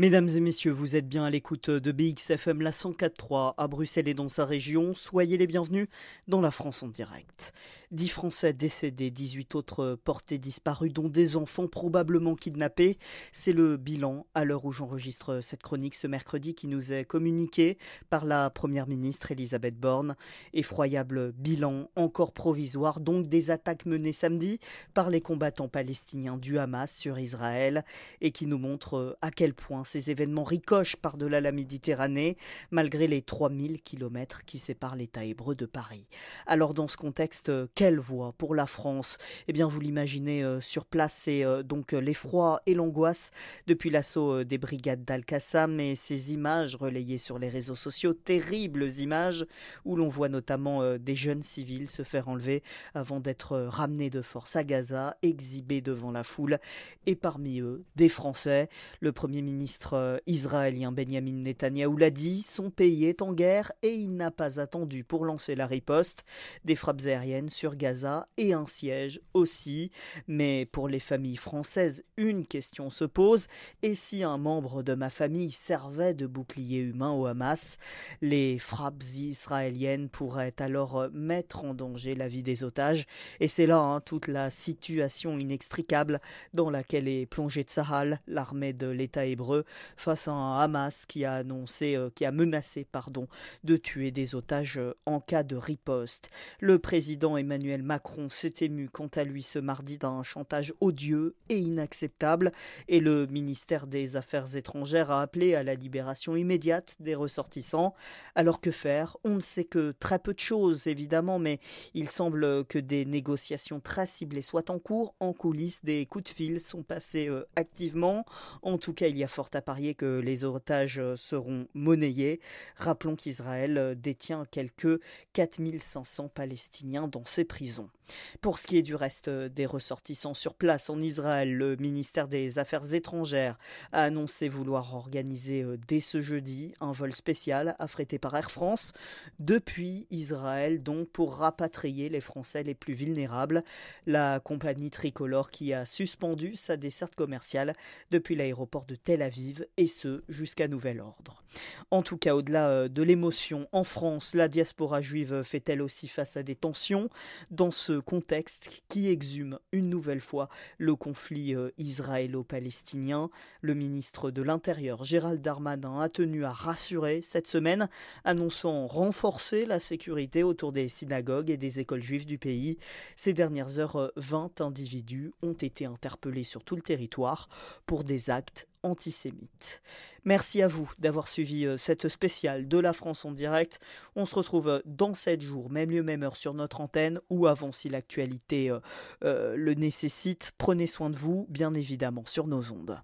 Mesdames et messieurs, vous êtes bien à l'écoute de BXFM la 104.3 à Bruxelles et dans sa région. Soyez les bienvenus dans la France en direct. 10 Français décédés, 18 autres portés disparus, dont des enfants probablement kidnappés. C'est le bilan à l'heure où j'enregistre cette chronique ce mercredi qui nous est communiqué par la Première ministre Elisabeth Borne. Effroyable bilan encore provisoire, donc des attaques menées samedi par les combattants palestiniens du Hamas sur Israël et qui nous montre à quel point ces événements ricochent par-delà la Méditerranée, malgré les 3000 kilomètres qui séparent l'État hébreu de Paris. Alors dans ce contexte, quelle voie pour la France? Eh bien vous l'imaginez euh, sur place, c'est euh, donc l'effroi et l'angoisse depuis l'assaut euh, des brigades d'Al-Qassam et ces images relayées sur les réseaux sociaux, terribles images où l'on voit notamment des jeunes civils se faire enlever avant d'être ramenés de force à Gaza, exhibés devant la foule et parmi eux des Français. Le Premier ministre euh, israélien Benjamin Netanyahou l'a dit, son pays est en guerre et il n'a pas attendu pour lancer la riposte. Des frappes aériennes sur Gaza et un siège aussi. Mais pour les familles françaises, une question se pose. Et si un membre de ma famille servait de bouclier humain au Hamas? Les frappes israéliennes pourraient alors mettre en danger la vie des otages. Et c'est là hein, toute la situation inextricable dans laquelle est plongée Tsahal, l'armée de l'État hébreu, face à un Hamas qui a annoncé, euh, qui a menacé, pardon, de tuer des otages euh, en cas de riposte. Le président Emmanuel Macron s'est ému quant à lui ce mardi d'un chantage odieux et inacceptable, et le ministère des Affaires étrangères a appelé à la libération immédiate des ressortissants. Alors que faire? On ne sait que très peu de choses, évidemment, mais il semble que des négociations très ciblées soient en cours. En coulisses, des coups de fil sont passés euh, activement. En tout cas, il y a à parier que les otages euh, seront monnayés. Rappelons qu'Israël euh, détient quelques 4500 Palestiniens dans ses prisons. Pour ce qui est du reste euh, des ressortissants sur place en Israël, le ministère des Affaires étrangères a annoncé vouloir organiser dès ce jeudi un vol spécial affrété par Air France depuis Israël, donc pour rapatrier les Français les plus vulnérables. La compagnie tricolore qui a suspendu sa desserte commerciale depuis l'aéroport de Tel Aviv et ce jusqu'à nouvel ordre. En tout cas, au-delà euh, de l'émotion, en France, la diaspora juive fait-elle aussi face à des tensions? Dans ce contexte qui exhume une nouvelle fois le conflit euh, israélo-palestinien Le ministre de l'Intérieur, Gérald Darmanin, a tenu à rassurer cette semaine, annonçant renforcer la sécurité autour des synagogues et des écoles juives du pays. Ces dernières heures, 20 euh, individus ont été interpellés sur tout le territoire pour des actes Merci à vous d'avoir suivi euh, cette spéciale de la France en direct. On se retrouve euh, dans 7 jours, même lieu, même heure sur notre antenne ou avant si l'actualité euh, le nécessite. Prenez soin de vous, bien évidemment, sur nos ondes.